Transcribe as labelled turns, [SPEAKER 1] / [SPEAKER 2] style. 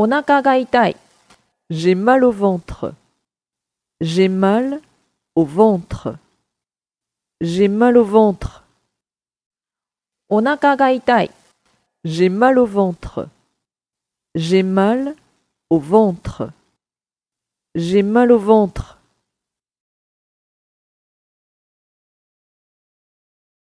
[SPEAKER 1] お腹が痛い。
[SPEAKER 2] J'ai mal au ventre. J'ai mal au ventre. J'ai mal au ventre.
[SPEAKER 1] お腹が痛い。
[SPEAKER 2] J'ai mal au ventre. J'ai mal au ventre. J'ai mal au ventre.